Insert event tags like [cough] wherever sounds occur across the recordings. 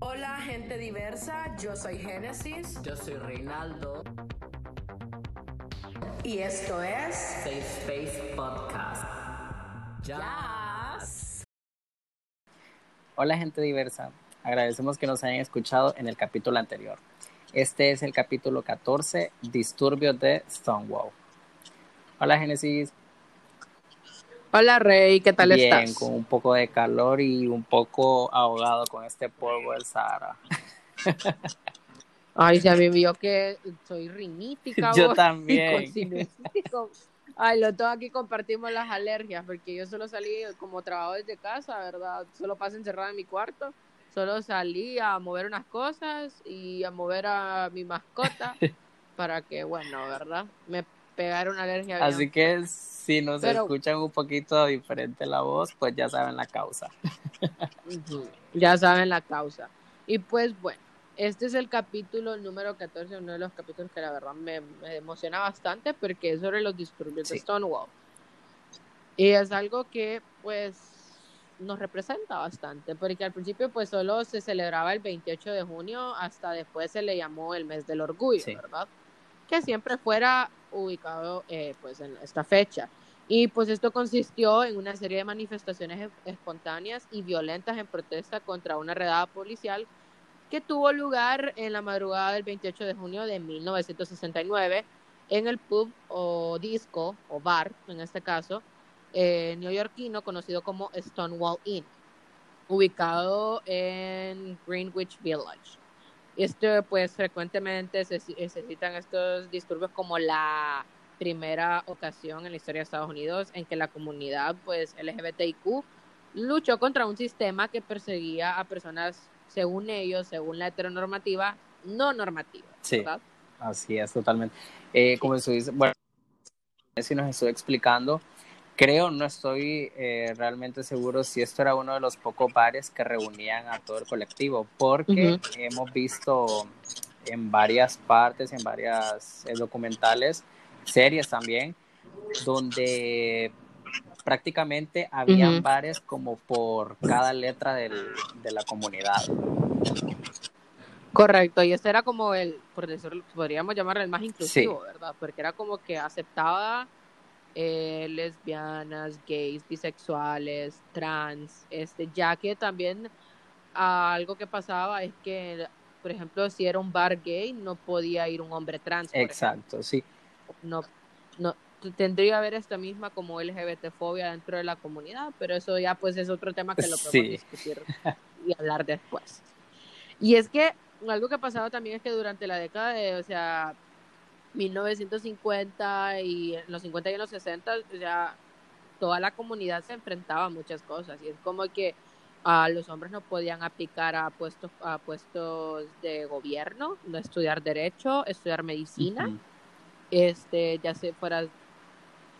Hola gente diversa, yo soy Génesis Yo soy Reinaldo, y esto es Safe Space Podcast. Ya. Jazz. Hola gente diversa, agradecemos que nos hayan escuchado en el capítulo anterior. Este es el capítulo 14, Disturbios de Stonewall. Hola Génesis, Hola Rey, ¿qué tal bien, estás? con un poco de calor y un poco ahogado con este polvo del Sahara. [laughs] Ay, se me vio que soy rinítica. Yo vos, [laughs] también. Ay, los dos aquí compartimos las alergias, porque yo solo salí como trabajo desde casa, ¿verdad? Solo pasé encerrada en mi cuarto. Solo salí a mover unas cosas y a mover a mi mascota [laughs] para que, bueno, ¿verdad? Me pegara una alergia. bien Así que si nos Pero- escuchan un poquito diferente la voz, pues ya saben la causa. Ya saben la causa. Y pues bueno, este es el capítulo número 14, uno de los capítulos que la verdad me, me emociona bastante porque es sobre los disturbios de Sí. Stonewall. Y es algo que pues nos representa bastante, porque al principio pues solo se celebraba el 28 de junio, hasta después se le llamó el mes del orgullo, Sí. ¿verdad? Que siempre fuera ubicado eh, pues en esta fecha. Y pues esto consistió en una serie de manifestaciones e- espontáneas y violentas en protesta contra una redada policial que tuvo lugar en la madrugada del 28 de junio de 1969 en el pub o disco o bar, en este caso, eh, neoyorquino conocido como Stonewall Inn, ubicado en Greenwich Village. Este, pues frecuentemente se, se citan estos disturbios como la primera ocasión en la historia de Estados Unidos en que la comunidad pues LGBTIQ luchó contra un sistema que perseguía a personas según ellos, según la heteronormativa, no normativa, Sí. ¿verdad? Así es, totalmente. Eh, como eso dice, bueno, si nos estoy explicando, creo, no estoy eh, realmente seguro si esto era uno de los pocos bares que reunían a todo el colectivo, porque hemos visto en varias partes, en varias eh, documentales, series también, donde prácticamente habían Ujú. bares como por cada letra del- de la comunidad. Correcto, y este era como el, por decirlo, podríamos llamarlo el más inclusivo, ¿verdad? Porque era como que aceptaba eh, lesbianas, gays, bisexuales, trans, este, ya que también ah, algo que pasaba es que, por ejemplo, si era un bar gay, no podía ir un hombre trans. Exacto, sí. No, no, tendría que haber esta misma como LGBT-fobia dentro de la comunidad, pero eso ya pues es otro tema que lo podemos Sí. discutir y hablar después. Y es que algo que ha pasado también es que durante la década de, o sea, 1950 y en los 50 y en los 60, o sea, toda la comunidad se enfrentaba a muchas cosas y es como que ah, los hombres no podían aplicar a puestos a puestos de gobierno, no estudiar derecho, estudiar medicina, este, ya se fueras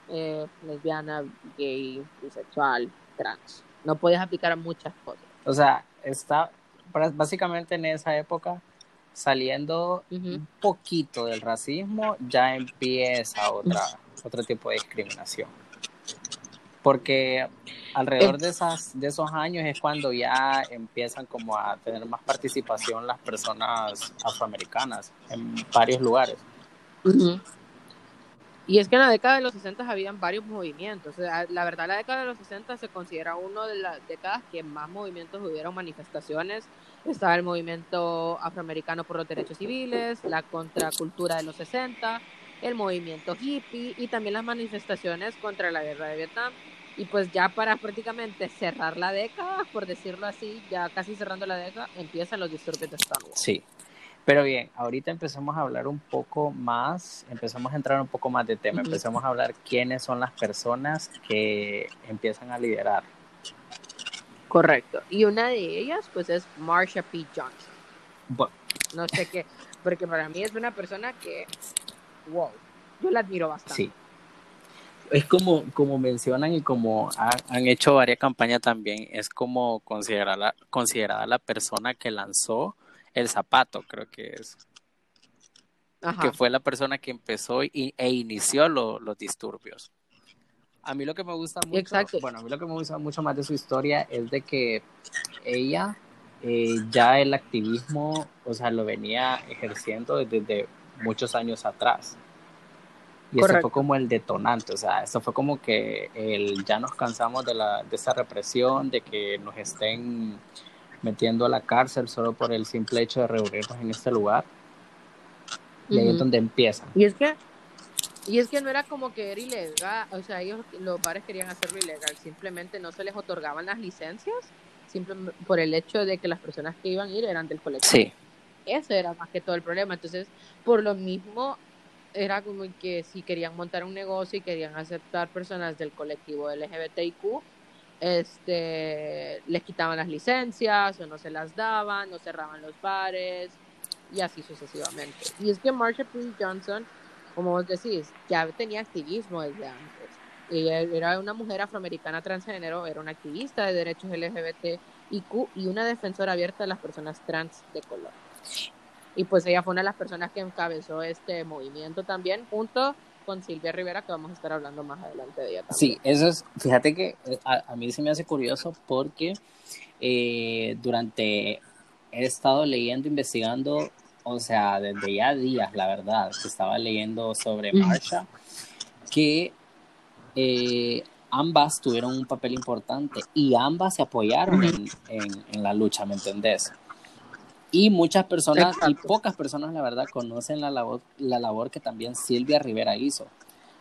eh, lesbiana, gay, bisexual, trans. No podías aplicar a muchas cosas. O sea, está básicamente en esa época saliendo un poquito del racismo, ya empieza otra, otro tipo de discriminación. Porque alrededor de, esas, de esos años es cuando ya empiezan como a tener más participación las personas afroamericanas en varios lugares. Ujú. Y es que en la década de los 60 habían varios movimientos. O sea, la verdad, la década de los 60 se considera una de las décadas que más movimientos hubieron, manifestaciones. Estaba el movimiento afroamericano por los derechos civiles, la contracultura de los 60, el movimiento hippie y también las manifestaciones contra la guerra de Vietnam. Y pues ya para prácticamente cerrar la década, por decirlo así, ya casi cerrando la década, empiezan los disturbios de Stonewall. Sí. Pero bien, ahorita empezamos a hablar un poco más, empezamos a entrar un poco más de tema, empezamos a hablar quiénes son las personas que empiezan a liderar. Correcto. Y una de ellas, pues, es Marsha P. Johnson. Bueno, No sé qué, porque para mí es una persona que, wow, yo la admiro bastante. sí. Es como, como mencionan y como ha- han hecho varias campañas también, es como considerada, considerada la persona que lanzó el zapato, creo que es, Ajá. que fue la persona que empezó y, e inició lo- los disturbios. A mí lo que me gusta mucho, Exacto. bueno, a mí lo que me gusta mucho más de su historia es de que ella eh, ya el activismo, o sea, lo venía ejerciendo desde, muchos años atrás. Y eso fue como el detonante, o sea, eso fue como que el, ya nos cansamos de, la, de esa represión, de que nos estén metiendo a la cárcel solo por el simple hecho de reunirnos en este lugar. Y ahí es donde empiezan. Y es que y es que no era como que era ilegal, o sea, ellos los bares querían hacerlo ilegal, simplemente no se les otorgaban las licencias simplemente por el hecho de que las personas que iban a ir eran del colectivo. Sí, Ese era más que todo el problema. Entonces, por lo mismo, era como que si querían montar un negocio y querían aceptar personas del colectivo LGBTIQ, este, les quitaban las licencias o no se las daban, no cerraban los bares y así sucesivamente. Y es que Marsha P. Johnson, como vos decís, ya tenía activismo desde antes. Ella era una mujer afroamericana transgénero, era una activista de derechos LGBTIQ y una defensora abierta de las personas trans de color. Y pues ella fue una de las personas que encabezó este movimiento también, junto con Silvia Rivera, que vamos a estar hablando más adelante de ella también. Sí, eso es, fíjate que eh, a, a mí se me hace curioso porque eh, durante he estado leyendo, investigando, o sea, desde ya días, la verdad, que estaba leyendo sobre. Marsha, que eh, ambas tuvieron un papel importante y ambas se apoyaron en, en- en la lucha, ¿me entendés? Y muchas personas, y Exacto. pocas personas, la verdad, conocen la labor, la labor que también Silvia Rivera hizo.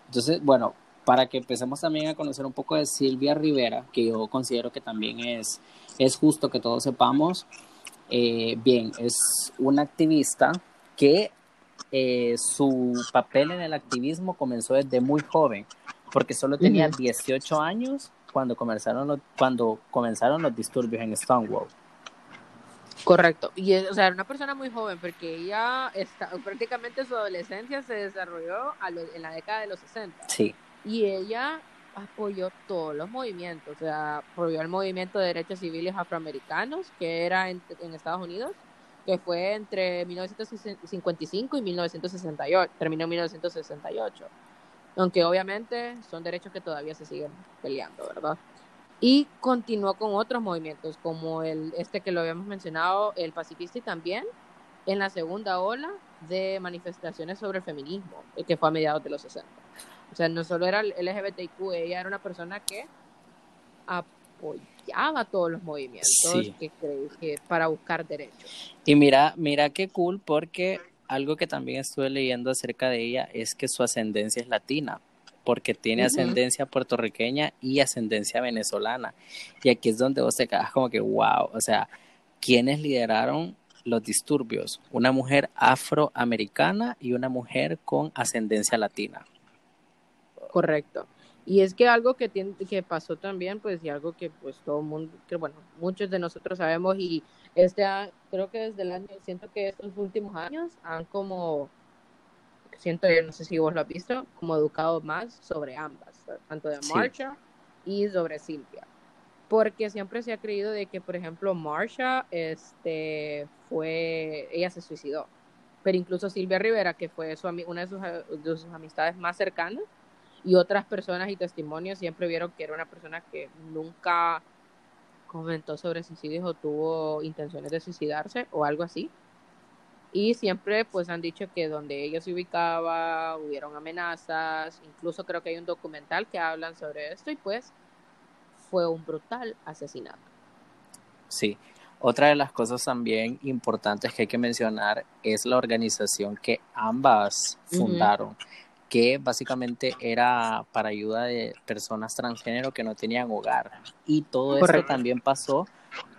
Entonces, bueno, para que empecemos también a conocer un poco de Silvia Rivera, que yo considero que también es, es justo que todos sepamos, eh, bien, es una activista que eh, su papel en el activismo comenzó desde muy joven, porque solo tenía Ujú. 18 años cuando comenzaron los, cuando comenzaron los disturbios en Stonewall. Correcto. Y es- o sea, era una persona muy joven porque ella está, prácticamente su adolescencia se desarrolló a lo- en la década de los 60 Sí, y ella apoyó todos los movimientos, o sea, apoyó el movimiento de derechos civiles afroamericanos que era en, en Estados Unidos, que fue entre 1955 y 1968, terminó en 1968. Aunque obviamente son derechos que todavía se siguen peleando, ¿verdad? Y continuó con otros movimientos, como el este que lo habíamos mencionado, el pacifista y también en la segunda ola de manifestaciones sobre el feminismo, eh, que fue a mediados de los 60. O sea, no solo era el LGBTQ, ella era una persona que apoyaba todos los movimientos Sí. que, cre- que para buscar derechos. Y mira, mira qué cool porque algo que también estuve leyendo acerca de ella es que su ascendencia es latina, porque tiene ascendencia puertorriqueña y ascendencia venezolana. Y aquí es donde vos te quedas como que, wow, o sea, ¿quiénes lideraron los disturbios? Una mujer afroamericana y una mujer con ascendencia latina. Correcto. Y es que algo que, tiene, que pasó también, pues, y algo que pues todo el mundo, que bueno, muchos de nosotros sabemos y este creo que desde el año, siento que estos últimos años han como, siento yo, no sé si vos lo has visto, como educado más sobre ambas, tanto de Sí. Marsha y sobre Silvia. Porque siempre se ha creído de que, por ejemplo, Marsha, este, fue, ella se suicidó. Pero incluso Silvia Rivera, que fue su, una de sus, de sus amistades más cercanas, y otras personas y testimonios siempre vieron que era una persona que nunca comentó sobre suicidios o tuvo intenciones de suicidarse o algo así. Y siempre pues han dicho que donde ella se ubicaba hubieron amenazas, incluso creo que hay un documental que hablan sobre esto y pues fue un brutal asesinato. Sí. Otra de las cosas también importantes que hay que mencionar es la organización que ambas fundaron, que básicamente era para ayuda de personas transgénero que no tenían hogar. Y todo esto Correcto. también pasó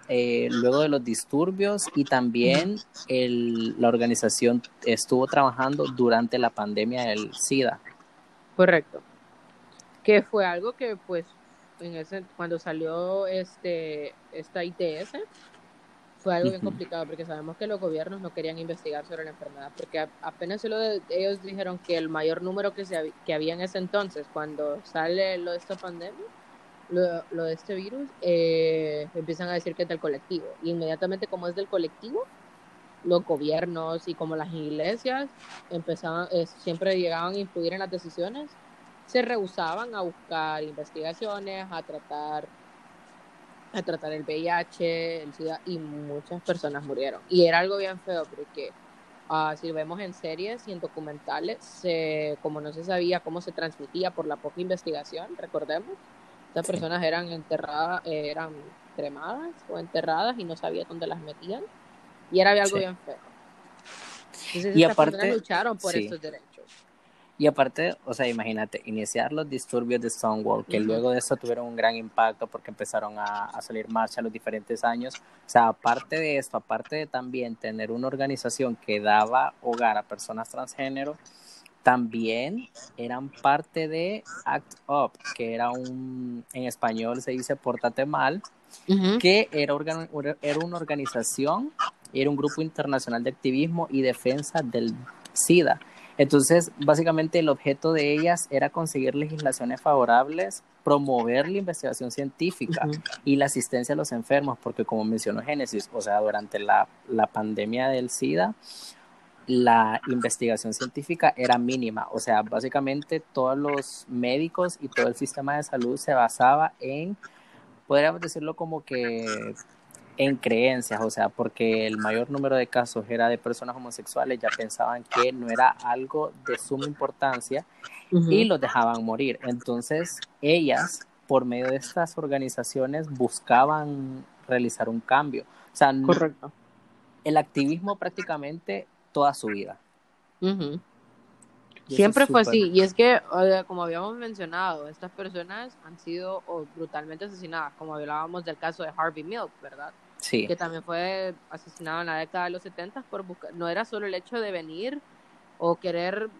eh, luego de los disturbios y también el- la organización estuvo trabajando durante la pandemia del SIDA. Correcto. Que fue algo que pues en ese cuando salió este esta ITS fue algo bien complicado porque sabemos que los gobiernos no querían investigar sobre la enfermedad porque apenas de- ellos dijeron que el mayor número que se que había en ese entonces cuando sale lo de esta pandemia lo, lo de este virus eh, empiezan a decir que es del colectivo y inmediatamente como es del colectivo los gobiernos y como las iglesias empezaban eh, siempre llegaban a influir en las decisiones se rehusaban a buscar investigaciones, a tratar a tratar el VIH, el SIDA y muchas personas murieron. Y era algo bien feo porque uh, si lo vemos en series y en documentales, se, como no se sabía cómo se transmitía por la poca investigación, recordemos, estas personas eran enterradas, eh, eran cremadas o enterradas y no sabía dónde las metían. Y era algo Sí. bien feo. Entonces, Y aparte- personas lucharon por sí. estos derechos. Y aparte, o sea, imagínate, iniciar los disturbios de Stonewall, que luego de eso tuvieron un gran impacto porque empezaron a, a salir marcha los diferentes años. O sea, aparte de esto, aparte de también tener una organización que daba hogar a personas transgénero, también eran parte de Act Up, que era un, en español se dice Pórtate Mal, que era, organ- era una organización, era un grupo internacional de activismo y defensa del SIDA. Entonces, básicamente el objeto de ellas era conseguir legislaciones favorables, promover la investigación científica y la asistencia a los enfermos, porque como mencionó Génesis, o sea, durante la, la pandemia del SIDA, la investigación científica era mínima, o sea, básicamente todos los médicos y todo el sistema de salud se basaba en, podríamos decirlo como que en creencias, o sea, porque el mayor número de casos era de personas homosexuales, ya pensaban que no era algo de suma importancia y los dejaban morir. Entonces, ellas, por medio de estas organizaciones, buscaban realizar un cambio. O sea, Correcto. el activismo prácticamente toda su vida. Siempre fue así. Y es que, como habíamos mencionado, estas personas han sido oh, brutalmente asesinadas, como hablábamos del caso de Harvey Milk, ¿verdad? Sí, Que también fue asesinado en la década de los 70 por buscar, no era solo el hecho de venir o querer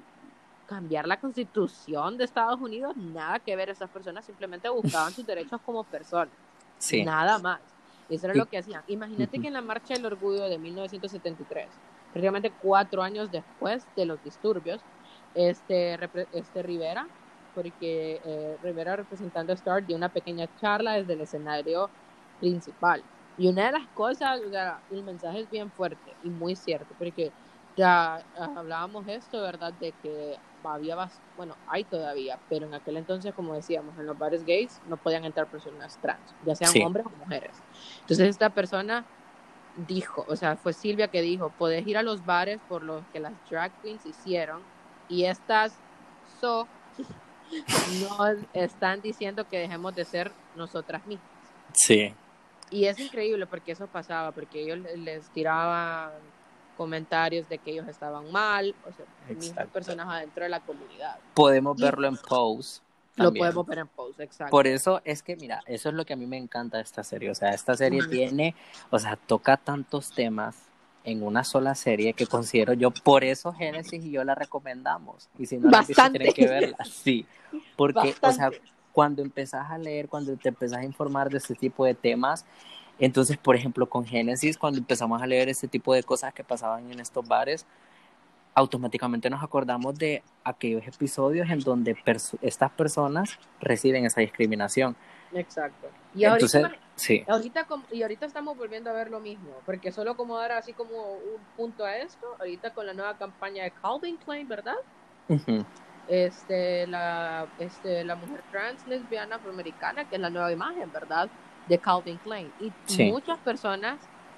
cambiar la constitución de Estados Unidos, nada que ver, esas personas simplemente buscaban sus derechos como personas. sí, Nada más. Eso era lo que hacían. Imagínate que en la Marcha del Orgullo de 1973, prácticamente cuatro años después de los disturbios, este, este Rivera, porque eh, Rivera representando a Star dio una pequeña charla desde el escenario principal. Y una de las cosas, o sea, el mensaje es bien fuerte y muy cierto, porque ya ah, hablábamos esto, ¿verdad? De que había, bueno, hay todavía, pero en aquel entonces, como decíamos, en los bares gays no podían entrar personas trans, ya sean Sí. hombres o mujeres. Entonces esta persona dijo, o sea, fue Silvia que dijo, podés ir a los bares por lo que las drag queens hicieron y estas so [laughs] nos están diciendo que dejemos de ser nosotras mismas. sí, Y es increíble porque eso pasaba, porque ellos le- les tiraban comentarios de que ellos estaban mal, o sea, mismas Exacto. personas adentro de la comunidad. podemos Y- verlo en Pose. Lo también. podemos ver en post, exacto. Por eso es que, mira, eso es lo que a mí me encanta de esta serie. O sea, esta serie Ujú. tiene, o sea, toca tantos temas en una sola serie que considero yo, por eso Génesis y yo la recomendamos. Y si no la Bastante. tienen que verla. Sí, porque, o sea, Bastante. cuando empezás a leer, cuando te empezás a informar de este tipo de temas, entonces, por ejemplo, con Génesis, cuando empezamos a leer este tipo de cosas que pasaban en estos bares, automáticamente nos acordamos de aquellos episodios en donde perso- estas personas reciben esa discriminación. Exacto. Y Entonces, ahorita, sí, ahorita, y ahorita estamos volviendo a ver lo mismo, porque solo como dar así como un punto a esto, ahorita con la nueva campaña de Calvin Klein, ¿verdad? este, la, este, la mujer trans lesbiana afroamericana, que es la nueva imagen, ¿verdad? De Calvin Klein. Y Sí. muchas personas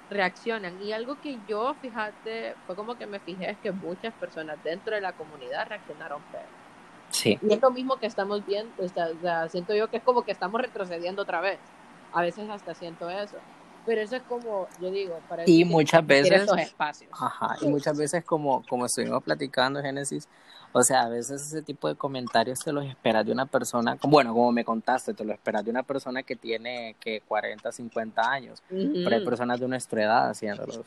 reaccionan. Y algo que yo, fíjate, fue como que me fijé, es que muchas personas dentro de la comunidad reaccionaron feo. sí, Y es lo mismo que estamos viendo, o sea, siento yo que es como que estamos retrocediendo otra vez. A veces hasta siento eso. Pero eso es como, yo digo, para Y muchas veces- esos espacios. ajá, y muchas veces como, como estuvimos platicando, Génesis, o sea, a veces ese tipo de comentarios te los esperas de una persona, bueno, como me contaste, te lo esperas de una persona que tiene que 40, 50 años, pero hay personas de nuestra edad haciéndolos.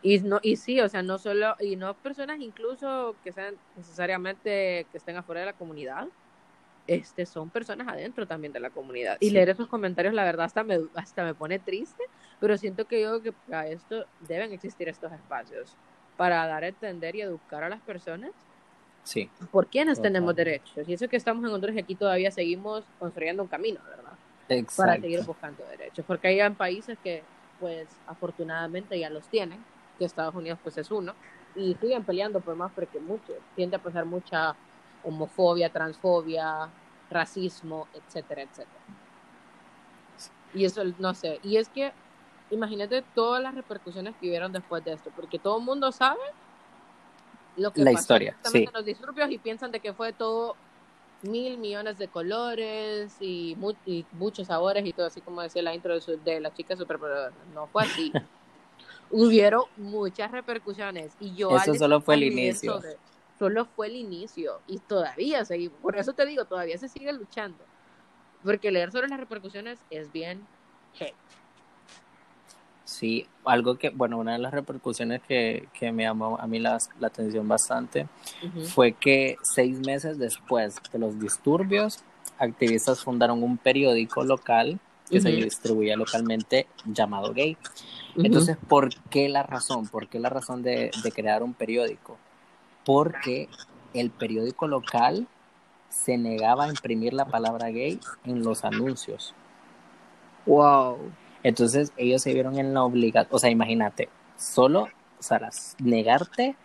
Y, no, y sí, o sea, no solo, y no personas incluso que sean necesariamente que estén afuera de la comunidad, este, son personas adentro también de la comunidad. Y Sí. leer esos comentarios, la verdad, hasta me, hasta me pone triste, pero siento que yo que para esto deben existir estos espacios para dar a entender y educar a las personas Sí, por quiénes tenemos Totalmente. derechos. Y eso que estamos en Honduras y aquí todavía seguimos construyendo un camino, ¿verdad? para seguir exacto. buscando derechos, porque hay países que, pues, afortunadamente ya los tienen, que Estados Unidos, pues, es uno, y siguen peleando por más porque mucho, tiende a pasar mucha homofobia, transfobia, racismo, etcétera, etcétera. Y eso, no sé, y es que imagínate todas las repercusiones que hubieron después de esto, porque todo el mundo sabe lo que La pasó historia, sí. los disturbios y piensan de que fue todo mil millones de colores y, mu- y muchos sabores y todo así como decía la intro de, su- de la chica superpoderosa. No fue así. [laughs] Hubieron muchas repercusiones y yo Eso solo fue el inicio. sobre- solo fue el inicio y todavía seguimos. Por eso te digo, todavía se sigue luchando. Porque leer sobre las repercusiones es bien heavy. Sí, algo que, bueno, una de las repercusiones que, que me llamó a mí la, la atención bastante fue que seis meses después de los disturbios, activistas fundaron un periódico local que se distribuía localmente llamado Gay. Entonces, ¿por qué la razón? ¿Por qué la razón de, de crear un periódico? Porque el periódico local se negaba a imprimir la palabra gay en los anuncios. Wow. Entonces ellos se vieron en la obligación, o sea, imagínate, solo, o sea, negarte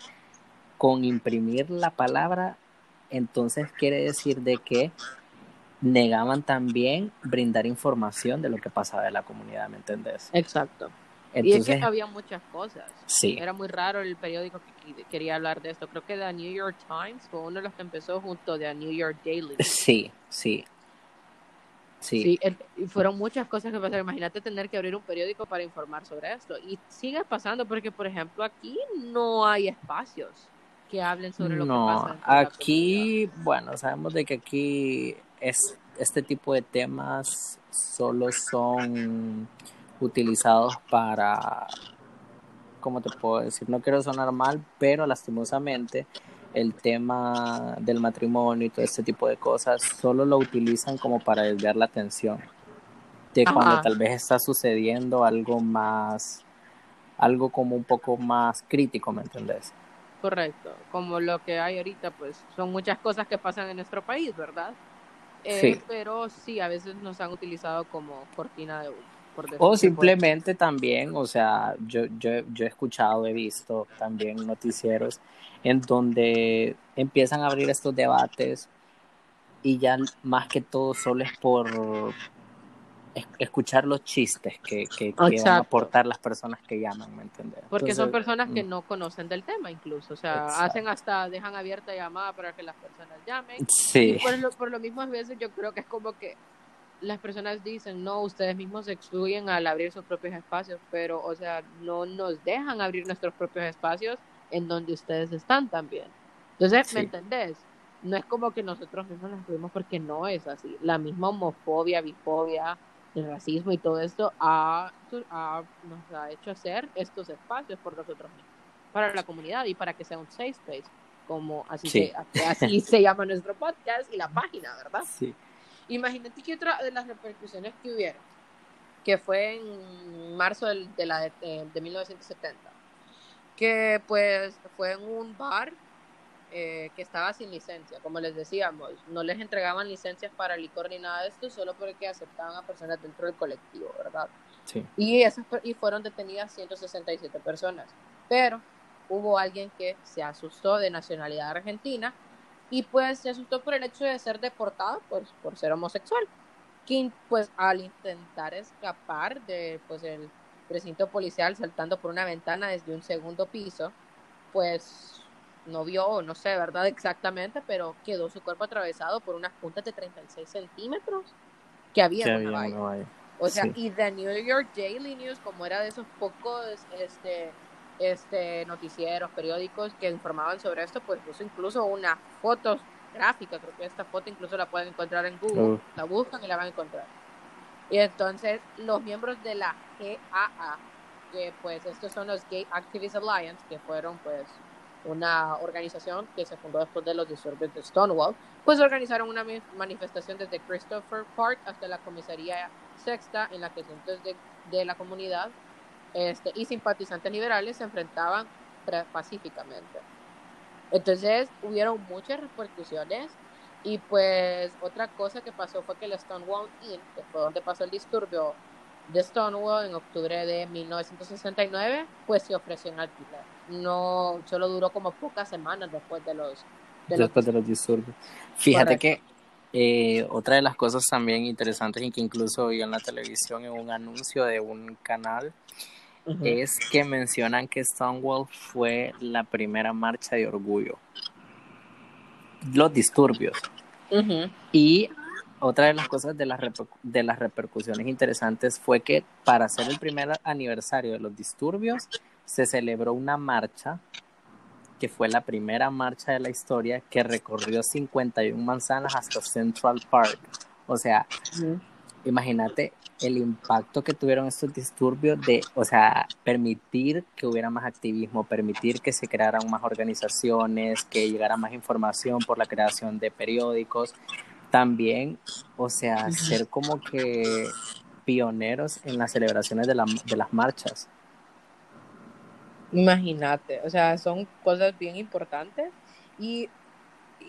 con imprimir la palabra, entonces quiere decir de que negaban también brindar información de lo que pasaba en la comunidad, ¿me entendés? Exacto. Y es que había muchas cosas. sí, Era muy raro el periódico que que quería hablar de esto. Creo que The New York Times fue uno de los que empezó junto a The New York Daily. sí, sí, sí, Sí, el- y fueron muchas cosas que pasaron. Imagínate tener que abrir un periódico para informar sobre esto. Y sigue pasando porque, por ejemplo, aquí no hay espacios que hablen sobre lo que pasa. de aquí, bueno, sabemos de que aquí es este tipo de temas solo son utilizados para, ¿cómo te puedo decir? No quiero sonar mal, pero lastimosamente el tema del matrimonio y todo este tipo de cosas solo lo utilizan como para desviar la atención de Ajá. cuando tal vez está sucediendo algo más, algo como un poco más crítico, ¿me entendés? Correcto. Como lo que hay ahorita, pues son muchas cosas que pasan en nuestro país, ¿verdad? Eh, Sí. Pero sí, a veces nos han utilizado como cortina de humo. Por O simplemente también, o sea, yo, yo, yo he escuchado, he visto también noticieros en donde empiezan a abrir estos debates y ya más que todo solo es por es- escuchar los chistes que, que, que van a Exacto. aportar las personas que llaman, ¿me entiendes? Porque son personas que mm, no conocen del tema incluso, o sea, Exacto. hacen hasta, dejan abierta llamada para que las personas llamen. Sí, Y por lo, por lo mismo a veces yo creo que es como que las personas dicen, no, ustedes mismos se excluyen al abrir sus propios espacios, pero, o sea, no nos dejan abrir nuestros propios espacios en donde ustedes están también. Entonces, ¿me entendés? No es como que nosotros mismos nos excluimos porque no es así. La misma homofobia, bifobia, el racismo y todo esto ha, ha- nos ha hecho hacer estos espacios por nosotros mismos, para la comunidad y para que sea un safe space, como así, Sí. se, así se llama nuestro podcast y la página, ¿verdad? sí, Imagínate que otra de las repercusiones que hubieron, que fue en marzo del- de, la, de, de 1970, que pues fue en un bar eh, que estaba sin licencia, como les decíamos, no les entregaban licencias para licor ni nada de esto, solo porque aceptaban a personas dentro del colectivo, ¿verdad? sí, Y, esas, y fueron detenidas 167 personas. Pero hubo alguien que se asustó de nacionalidad argentina y pues se asustó por el hecho de ser deportado pues, por ser homosexual. Quien pues al intentar escapar de pues el recinto policial saltando por una ventana desde un segundo piso, pues no vio, no sé, ¿verdad? Exactamente, pero quedó su cuerpo atravesado por unas puntas de 36 centímetros que había que en había. O sea, Sí. y The New York Daily News, como era de esos pocos este, este, noticieros, periódicos que informaban sobre esto, pues puso incluso una foto gráfica. Creo que esta foto incluso la pueden encontrar en Google. Uh. La buscan y la van a encontrar. Y entonces, los miembros de la GAA, que pues estos son los Gay Activist Alliance, que fueron pues una organización que se fundó después de los disturbios de Stonewall, pues organizaron una manifestación desde Christopher Park hasta la comisaría sexta en la que cientos de, de la comunidad este, y simpatizantes liberales se enfrentaban pacíficamente. Entonces hubieron muchas repercusiones y pues otra cosa que pasó fue que el Stonewall Inn, que fue donde pasó el disturbio de Stonewall en octubre de 1969, pues se ofreció en alquiler. No, solo duró como pocas semanas después de los de los después de los disturbios. Fíjate Correcto. que eh, otra de las cosas también interesantes y que incluso vi en la televisión en un anuncio de un canal Es que mencionan que Stonewall fue la primera marcha de orgullo. Los disturbios. Y otra de las cosas de las, de las repercusiones interesantes fue que para hacer el primer aniversario de los disturbios se celebró una marcha que fue la primera marcha de la historia que recorrió 51 manzanas hasta Central Park. O sea, imagínate el impacto que tuvieron estos disturbios de, o sea, permitir que hubiera más activismo, permitir que se crearan más organizaciones, que llegara más información por la creación de periódicos, también, o sea, ser como que pioneros en las celebraciones de, la- de las marchas. Imagínate, o sea, son cosas bien importantes. Y,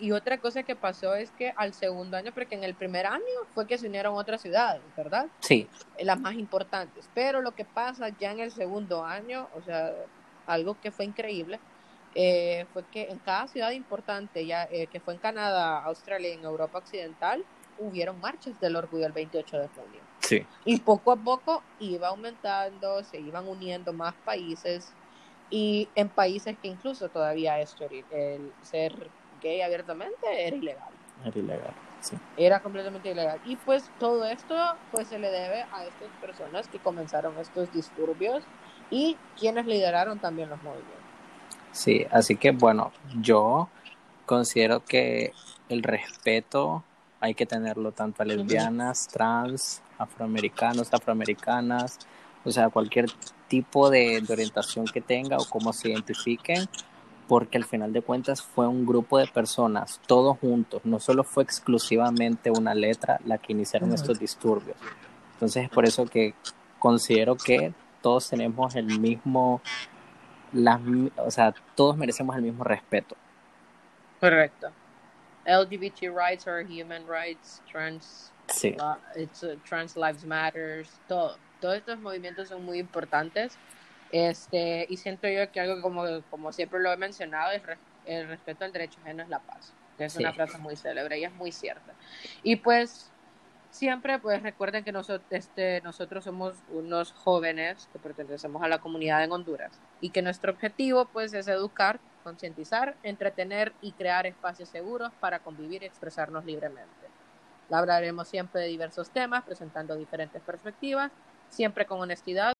y otra cosa que pasó es que al segundo año, porque en el primer año fue que se unieron otras ciudades, ¿verdad? Sí, Las más importantes. Pero lo que pasa ya en el segundo año, o sea, algo que fue increíble, eh, fue que en cada ciudad importante, ya eh, que fue en Canadá, Australia y en Europa Occidental, hubieron marchas del orgullo el 28 de junio. sí, Y poco a poco iba aumentando, se iban uniendo más países y en países que incluso todavía era- el ser gay abiertamente era ilegal, era ilegal. Sí. era completamente ilegal. Y pues todo esto pues se le debe a estas personas que comenzaron estos disturbios y quienes lideraron también los movimientos. Sí, así que bueno, yo considero que el respeto hay que tenerlo tanto a lesbianas, trans, afroamericanos, afroamericanas, o sea, cualquier tipo de, de orientación que tenga o cómo se identifiquen, porque al final de cuentas fue un grupo de personas, todos juntos, no solo fue exclusivamente una letra la que iniciaron estos disturbios. Entonces es por eso que considero que todos tenemos el mismo las, o sea, todos merecemos el mismo respeto. Correcto. LGBT rights or human rights, trans Sí, La- it's, uh, Trans Lives Matters, todo. Todos estos movimientos son muy importantes. Este, y siento yo que algo como, como siempre lo he mencionado, es re- el respeto al derecho ajeno es la paz. Que es Sí. una frase muy célebre y es muy cierta. Y pues siempre pues recuerden que nosotros, este, nosotros somos unos jóvenes que pertenecemos a la comunidad en Honduras y que nuestro objetivo pues es educar, concientizar, entretener y crear espacios seguros para convivir y expresarnos libremente. Hablaremos siempre de diversos temas, presentando diferentes perspectivas, siempre con honestidad